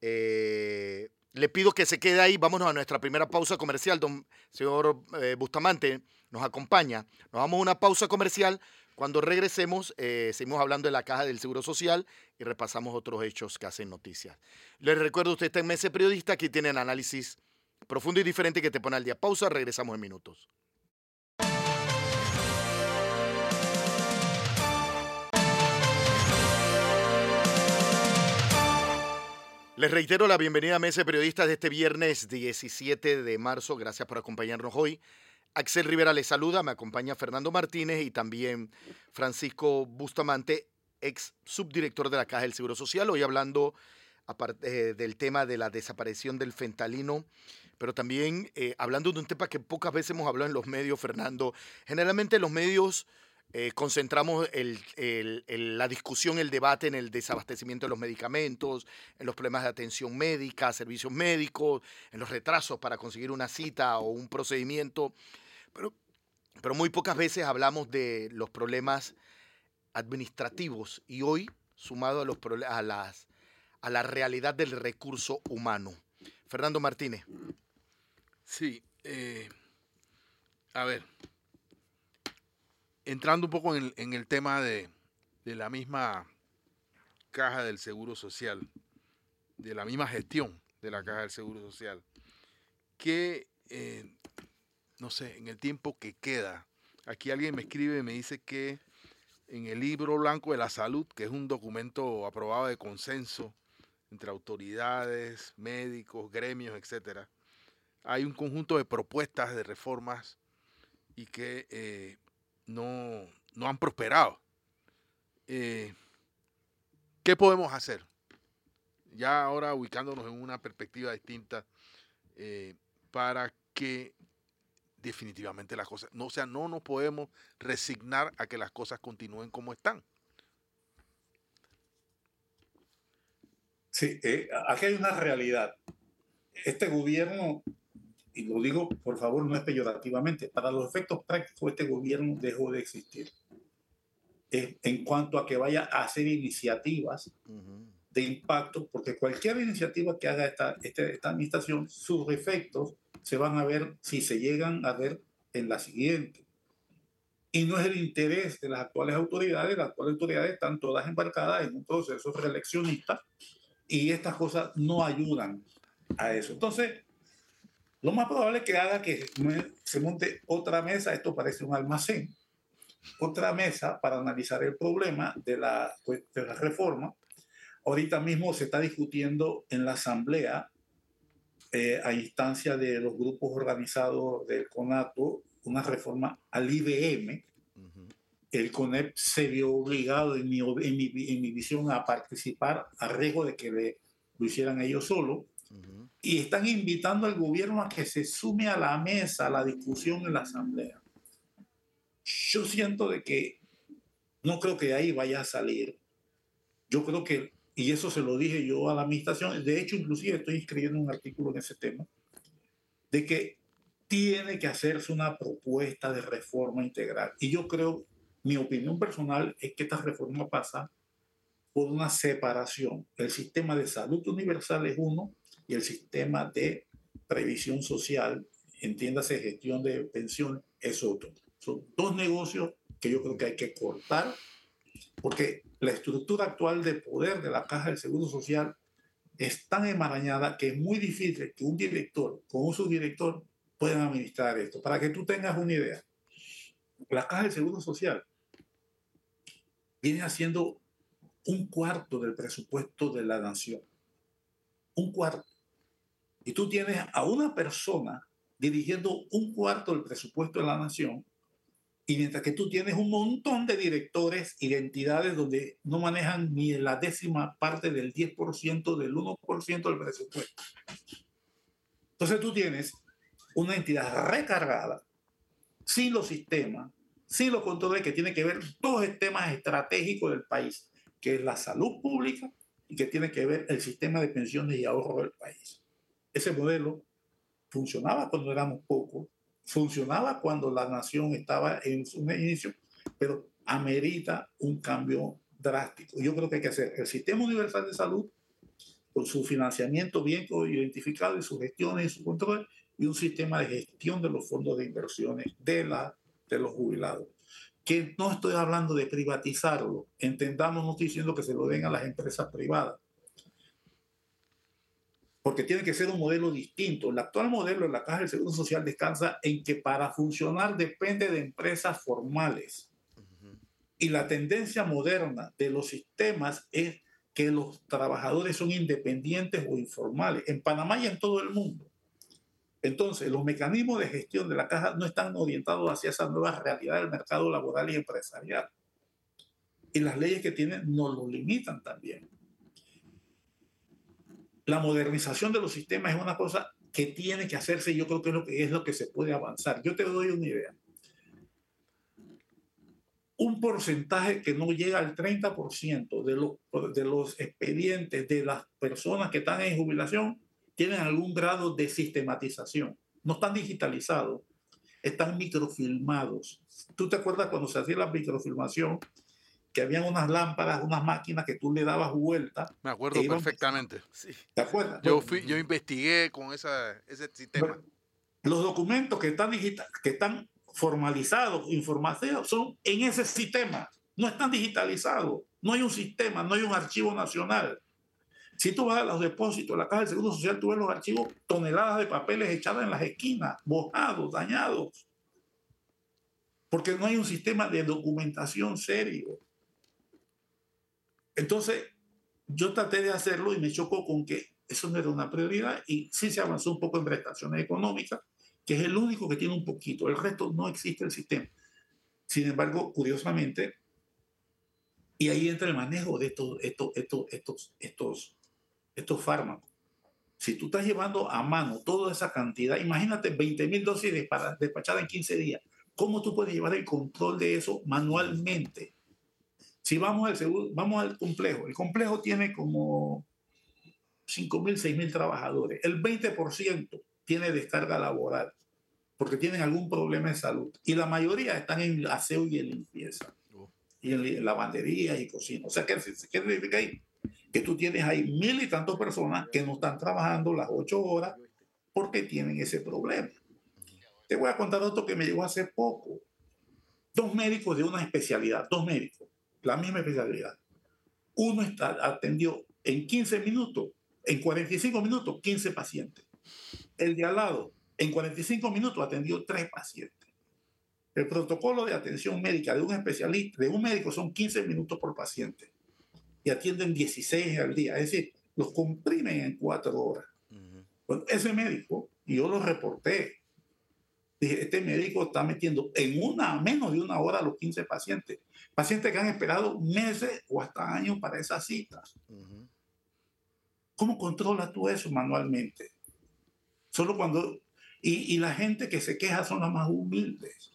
Eh, le pido que se quede ahí. Vámonos a nuestra primera pausa comercial. Don señor eh, Bustamante nos acompaña. Nos vamos a una pausa comercial. Cuando regresemos, eh, seguimos hablando de la caja del Seguro Social y repasamos otros hechos que hacen noticias. Les recuerdo, usted está en Mesa de Periodista. Aquí tienen análisis profundo y diferente que te pone al día. Pausa, regresamos en minutos. Les reitero la bienvenida a Mesa de Periodistas de este viernes 17 de marzo. Gracias por acompañarnos hoy. Axel Rivera les saluda, me acompaña Fernando Martínez y también Francisco Bustamante, ex subdirector de la Caja del Seguro Social. Hoy hablando aparte, eh, del tema de la desaparición del fentalino, pero también eh, hablando de un tema que pocas veces hemos hablado en los medios, Fernando. Generalmente los medios eh, concentramos la discusión, el debate en el desabastecimiento de los medicamentos, en los problemas de atención médica, servicios médicos, en los retrasos para conseguir una cita o un procedimiento, pero, pero muy pocas veces hablamos de los problemas administrativos y hoy, sumado a, los, a, las, a la realidad del recurso humano. Fernando Martínez. Sí, eh, a ver, entrando un poco en el, tema de, de la misma caja del Seguro Social, de la misma gestión de la caja del Seguro Social, que, eh, no sé, en el tiempo que queda, aquí alguien me escribe y me dice que en el libro blanco de la salud, que es un documento aprobado de consenso entre autoridades, médicos, gremios, etcétera, hay un conjunto de propuestas de reformas y que eh, no, no han prosperado. Eh, ¿Qué podemos hacer? Ya ahora ubicándonos en una perspectiva distinta eh, para que definitivamente las cosas, no, o sea, no nos podemos resignar a que las cosas continúen como están. Sí, eh, aquí hay una realidad. Este gobierno, y lo digo por favor, no es peyorativamente, para los efectos prácticos este gobierno dejó de existir. Eh, en cuanto a que vaya a hacer iniciativas de impacto, porque cualquier iniciativa que haga esta, este- esta administración, sus efectos se van a ver si se llegan a ver en la siguiente. Y no es el interés de las actuales autoridades, las actuales autoridades están todas embarcadas en un proceso reeleccionista y estas cosas no ayudan a eso. Entonces, lo más probable es que haga que se monte otra mesa, esto parece un almacén, otra mesa para analizar el problema de la, pues, de la reforma. Ahorita mismo se está discutiendo en la Asamblea, eh, a instancia de los grupos organizados del CONATO, una reforma al IBM. El CONEP se vio obligado, en mi, en mi, en mi visión, a participar a riesgo de que le, lo hicieran ellos solos. Y están invitando al gobierno a que se sume a la mesa, a la discusión en la Asamblea. Yo siento de que no creo que de ahí vaya a salir. Yo creo que, y eso se lo dije yo a la administración, de hecho inclusive estoy escribiendo un artículo en ese tema, de que tiene que hacerse una propuesta de reforma integral. Y yo creo, mi opinión personal es que esta reforma pasa por una separación. El sistema de salud universal es uno y el sistema de previsión social, entiéndase gestión de pensión, es otro. Son dos negocios que yo creo que hay que cortar porque la estructura actual de poder de la Caja del Seguro Social es tan enmarañada que es muy difícil que un director con un subdirector puedan administrar esto. Para que tú tengas una idea, la Caja del Seguro Social viene haciendo un cuarto del presupuesto de la nación. Un cuarto. Y tú tienes a una persona dirigiendo un cuarto del presupuesto de la nación, y mientras que tú tienes un montón de directores y de entidades donde no manejan ni la décima parte del 10%, del 1% del presupuesto. Entonces tú tienes una entidad recargada, sin los sistemas, sin los controles que tiene que ver dos temas estratégicos del país, que es la salud pública y que tiene que ver el sistema de pensiones y ahorro del país. Ese modelo funcionaba cuando éramos pocos, funcionaba cuando la nación estaba en su inicio, pero amerita un cambio drástico. Yo creo que hay que hacer el sistema universal de salud con su financiamiento bien identificado y su gestión y su control y un sistema de gestión de los fondos de inversiones de, la, de los jubilados. Que no estoy hablando de privatizarlo, entendamos, no estoy diciendo que se lo den a las empresas privadas, porque tiene que ser un modelo distinto. El actual modelo de la Caja del Seguro Social descansa en que para funcionar depende de empresas formales. Y la tendencia moderna de los sistemas es que los trabajadores son independientes o informales, en Panamá y en todo el mundo. Entonces, los mecanismos de gestión de la caja no están orientados hacia esa nueva realidad del mercado laboral y empresarial. Y las leyes que tienen nos lo limitan también. La modernización de los sistemas es una cosa que tiene que hacerse y yo creo que es lo que, es lo que se puede avanzar. Yo te doy una idea. Un porcentaje que no llega al 30% de los, de los expedientes de las personas que están en jubilación tienen algún grado de sistematización. No están digitalizados, están microfilmados. ¿Tú te acuerdas cuando se hacía la microfilmación? Que habían unas lámparas, unas máquinas que tú le dabas vuelta. Me acuerdo perfectamente. <laughs> ¿Te acuerdas? Yo, fui, yo investigué con esa, ese sistema. los documentos que están, digital, que están formalizados, informados, son en ese sistema. No están digitalizados. No hay un sistema, no hay un archivo nacional. Si tú vas a los depósitos, la caja del Seguro Social, tú ves los archivos, toneladas de papeles echadas en las esquinas, mojados, dañados. Porque no hay un sistema de documentación serio. Entonces, yo traté de hacerlo y me chocó con que eso no era una prioridad y sí se avanzó un poco en prestaciones económicas, que es el único que tiene un poquito. El resto no existe el sistema. Sin embargo, curiosamente, y ahí entra el manejo de estos, estos, estos, estos, estos estos fármacos. Si tú estás llevando a mano toda esa cantidad, imagínate 20 mil dosis despachadas en 15 días. ¿Cómo tú puedes llevar el control de eso manualmente? Si vamos al, seguro, vamos al complejo, el complejo tiene como 5 mil, 6 mil trabajadores. El 20% tiene descarga laboral porque tienen algún problema de salud. Y la mayoría están en aseo y en limpieza. Oh. Y en lavandería y cocina. O sea, ¿qué, qué significa ahí? que tú tienes ahí mil y tantas personas que no están trabajando las ocho horas porque tienen ese problema. Te voy a contar otro que me llegó hace poco. Dos médicos de una especialidad, dos médicos, la misma especialidad. Uno está, atendió en 15 minutos, en 45 minutos, 15 pacientes. El de al lado, en 45 minutos, atendió tres pacientes. El protocolo de atención médica de un especialista, de un médico, son 15 minutos por paciente y atienden 16 al día. Es decir, los comprimen en cuatro horas. ese médico, y yo lo reporté, dije, este médico está metiendo en una, menos de una hora a los 15 pacientes. Pacientes que han esperado meses o hasta años para esa cita. ¿Cómo controlas tú eso manualmente? Solo cuando... Y, y la gente que se queja son las más humildes,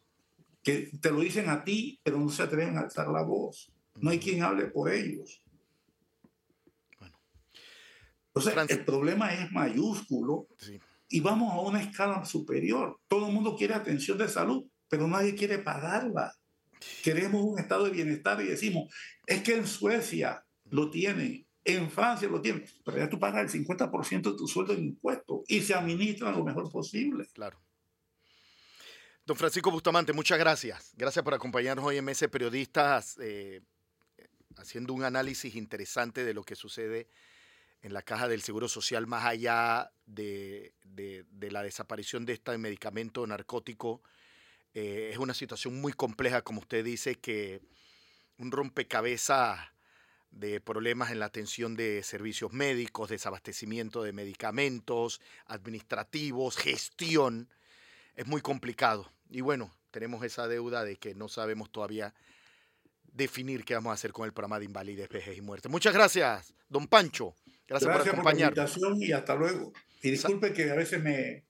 que te lo dicen a ti, pero no se atreven a alzar la voz. No hay quien hable por ellos. Entonces, el problema es mayúsculo y vamos a una escala superior. Todo el mundo quiere atención de salud, pero nadie quiere pagarla. Queremos un estado de bienestar y decimos, es que en Suecia lo tienen, en Francia lo tienen, pero ya tú pagas el 50% de tu sueldo en impuestos y se administra lo mejor posible. Claro. Don Francisco Bustamante, muchas gracias. Gracias por acompañarnos hoy en Mese Periodistas, eh, haciendo un análisis interesante de lo que sucede en la caja del Seguro Social, más allá de, la desaparición de este medicamento narcótico. Eh, es una situación muy compleja, como usted dice, que un rompecabezas de problemas en la atención de servicios médicos, desabastecimiento de medicamentos, administrativos, gestión, es muy complicado. Y bueno, tenemos esa deuda de que no sabemos todavía definir qué vamos a hacer con el programa de invalidez, vejez y muerte. Muchas gracias, don Pancho. Gracias, por acompañarnos. la invitación y hasta luego. Y disculpe que a veces me,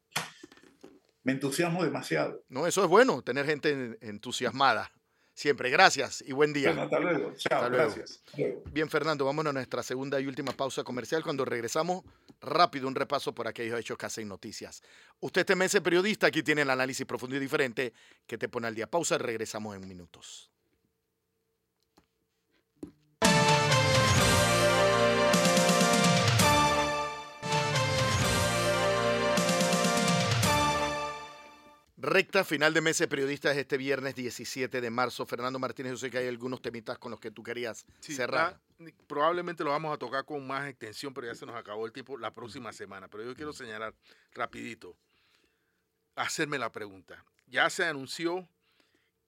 me entusiasmo demasiado. No, eso es bueno, tener gente entusiasmada. Siempre, gracias y buen día. hasta luego. Chao, gracias. Bien, Fernando, vámonos a nuestra segunda y última pausa comercial. Cuando regresamos, rápido un repaso por aquellos hechos que hacen noticias. Usted este mes periodista, aquí tiene el análisis profundo y diferente que te pone al día. Pausa, regresamos en minutos. Recta final de mes de periodistas este viernes 17 de marzo. Fernando Martínez, yo sé que hay algunos temitas con los que tú querías cerrar. probablemente lo vamos a tocar con más extensión, pero ya se nos acabó el tiempo la próxima semana. Pero yo quiero señalar rapidito, hacerme la pregunta. Ya se anunció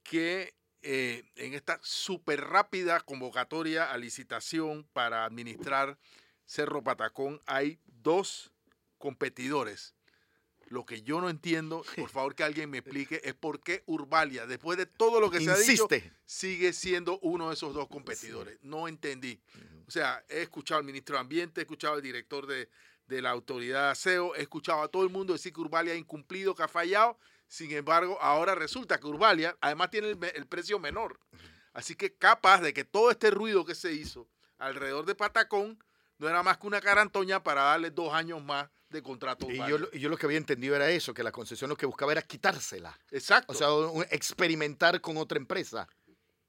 que eh, en esta súper rápida convocatoria a licitación para administrar Cerro Patacón hay dos competidores lo que yo no entiendo, por <laughs> favor que alguien me explique, es por qué Urbalia, después de todo lo que se ha dicho, sigue siendo uno de esos dos competidores. No entendí. O sea, he escuchado al ministro de Ambiente, he escuchado al director de, la autoridad de aseo, he escuchado a todo el mundo decir que Urbalia ha incumplido, que ha fallado. Sin embargo, ahora resulta que Urbalia además tiene el, el precio menor. Así que capaz de que todo este ruido que se hizo alrededor de Patacón no era más que una carantoña para darle dos años más de contrato. Y yo, yo, lo que había entendido era eso, que la concesión lo que buscaba era quitársela. Exacto. O sea, experimentar con otra empresa.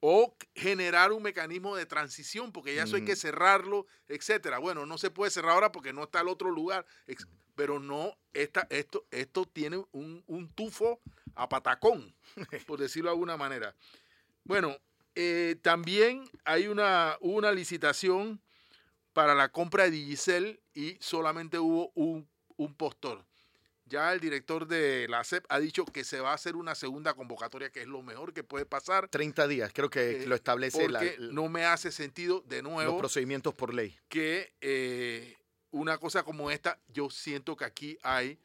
O generar un mecanismo de transición, porque ya eso hay que cerrarlo, etcétera. Bueno, no se puede cerrar ahora porque no está el otro lugar, pero no, esta, esto, esto tiene un, un tufo a patacón, <laughs> por decirlo de alguna manera. Bueno, eh, también hay una, una licitación para la compra de Digicel y solamente hubo un un postor. Ya el director de la CEP ha dicho que se va a hacer una segunda convocatoria, que es lo mejor que puede pasar. 30 días, creo que eh, lo establece porque no me hace sentido, de nuevo. Los procedimientos por ley. Que eh, una cosa como esta, yo siento que aquí hay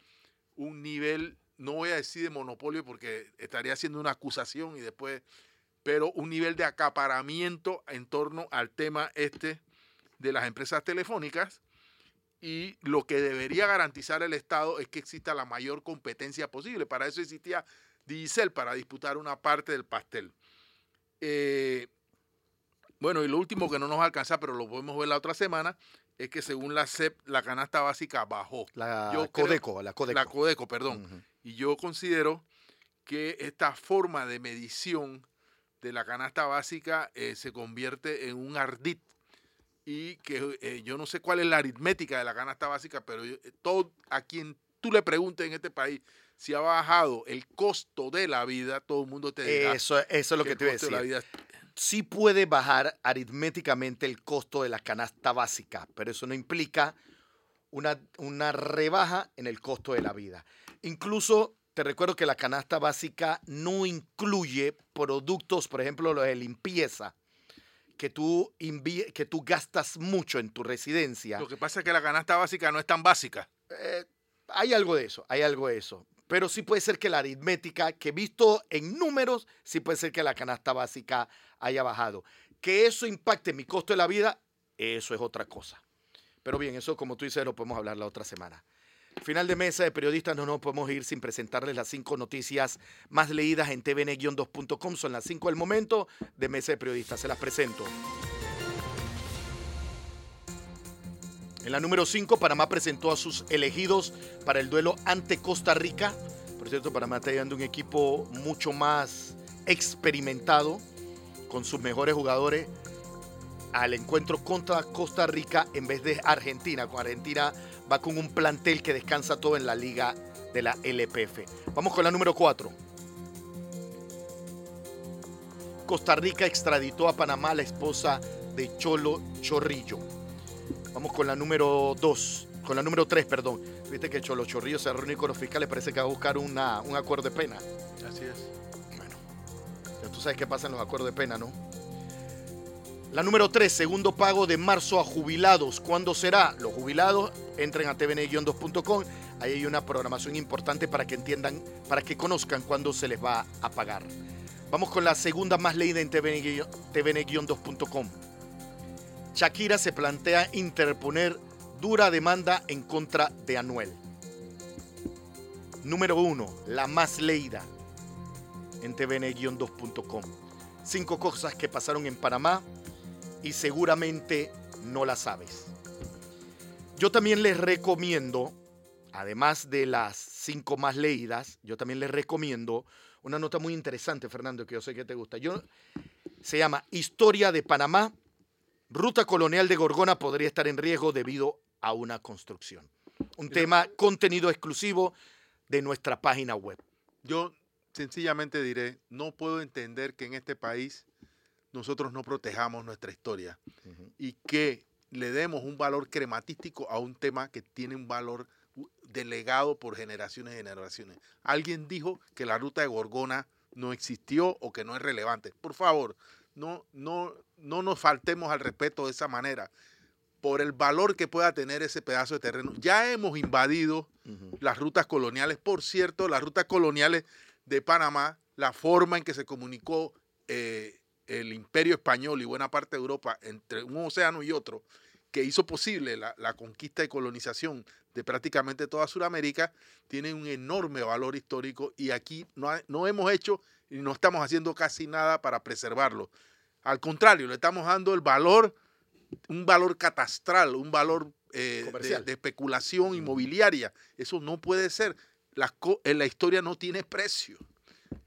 un nivel, no voy a decir de monopolio porque estaría haciendo una acusación y después, pero un nivel de acaparamiento en torno al tema este de las empresas telefónicas y lo que debería garantizar el Estado es que exista la mayor competencia posible. Para eso existía Diesel, para disputar una parte del pastel. Eh, bueno, y lo último que no nos alcanza, pero lo podemos ver la otra semana, es que según la CEP, la canasta básica bajó. La Codeco, la Codeco. La Codeco, perdón. Y yo considero que esta forma de medición de la canasta básica eh, se convierte en un ardid y que eh, yo no sé cuál es la aritmética de la canasta básica, pero eh, todo a quien tú le preguntes en este país si ha bajado el costo de la vida, todo el mundo te dirá. Eso, eso es lo que, te voy a decir. Sí puede bajar aritméticamente el costo de la canasta básica, pero eso no implica una, una rebaja en el costo de la vida. Incluso te recuerdo que la canasta básica no incluye productos, por ejemplo, los de limpieza que tú, que tú gastas mucho en tu residencia. Lo que pasa es que la canasta básica no es tan básica. Eh, hay algo de eso, hay algo de eso. Pero sí puede ser que la aritmética, que visto en números, sí puede ser que la canasta básica haya bajado. Que eso impacte mi costo de la vida, eso es otra cosa. Pero bien, eso como tú dices lo podemos hablar la otra semana. Final de mesa de periodistas, no nos podemos ir sin presentarles las cinco noticias más leídas en tvn-2.com. Son las cinco del momento de mesa de periodistas. Se las presento. En la número 5, Panamá presentó a sus elegidos para el duelo ante Costa Rica. Por cierto, Panamá está llevando un equipo mucho más experimentado, con sus mejores jugadores, al encuentro contra Costa Rica en vez de Argentina. Con Argentina va con un plantel que descansa todo en la liga de la LPF. Vamos con la número 4. Costa Rica extraditó a Panamá a la esposa de Cholo Chorrillo. Vamos con la número 2, con la número 3, perdón. Viste que Cholo Chorrillo se reunió con los fiscales, parece que va a buscar una, un acuerdo de pena. Así es. Bueno, ya tú sabes qué pasa en los acuerdos de pena, ¿no? La número 3, segundo pago de marzo a jubilados. ¿Cuándo será? Los jubilados entren a tvn-2.com. Ahí hay una programación importante para que entiendan, para que conozcan cuándo se les va a pagar. Vamos con la segunda más leída en tvn-2.com. Shakira se plantea interponer dura demanda en contra de Anuel. Número 1, la más leída en tvn-2.com. Cinco cosas que pasaron en Panamá y seguramente no las sabes. Yo también les recomiendo, además de las cinco más leídas, yo también les recomiendo una nota muy interesante, Fernando, que yo sé que te gusta. Yo, se llama Historia de Panamá. Ruta colonial de Gorgona podría estar en riesgo debido a una construcción. Un tema, contenido exclusivo de nuestra página web. Yo sencillamente diré, no puedo entender que en este país nosotros no protejamos nuestra historia y que le demos un valor crematístico a un tema que tiene un valor delegado por generaciones y generaciones. Alguien dijo que la ruta de Gorgona no existió o que no es relevante. Por favor, no, no, no nos faltemos al respeto de esa manera. Por el valor que pueda tener ese pedazo de terreno. Ya hemos invadido las rutas coloniales. Por cierto, las rutas coloniales de Panamá, la forma en que se comunicó eh, el imperio español y buena parte de Europa entre un océano y otro, que hizo posible la, la conquista y colonización de prácticamente toda Sudamérica, tiene un enorme valor histórico y aquí no, no hemos hecho y no estamos haciendo casi nada para preservarlo. Al contrario, le estamos dando el valor, un valor catastral, un valor eh, de, de, especulación inmobiliaria. Eso no puede ser. La, en la historia no tiene precio.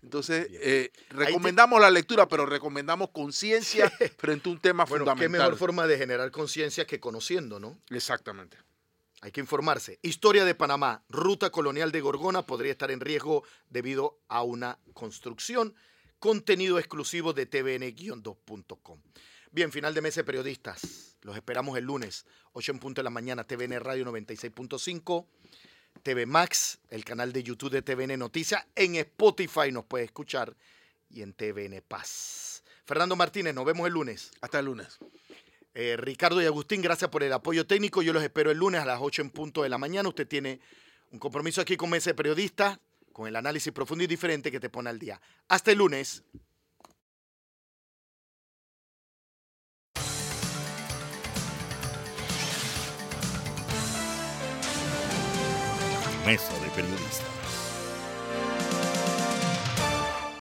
Entonces, eh, recomendamos te... la lectura, pero recomendamos conciencia <laughs> frente a un tema bueno, fundamental. Qué mejor forma de generar conciencia que conociendo, ¿no? Exactamente. Hay que informarse. Historia de Panamá, ruta colonial de Gorgona podría estar en riesgo debido a una construcción. Contenido exclusivo de tvn-2.com. Bien, final de mes de periodistas. Los esperamos el lunes, 8 en punto de la mañana, TVN Radio 96.5. TV Max, el canal de YouTube de TVN Noticias. En Spotify nos puede escuchar y en TVN Paz. Fernando Martínez, nos vemos el lunes. Hasta el lunes. Eh, Ricardo y Agustín, gracias por el apoyo técnico. Yo los espero el lunes a las 8 en punto de la mañana. Usted tiene un compromiso aquí con Mesa de Periodista, con el análisis profundo y diferente que te pone al día. Hasta el lunes. Mesa de Periodistas.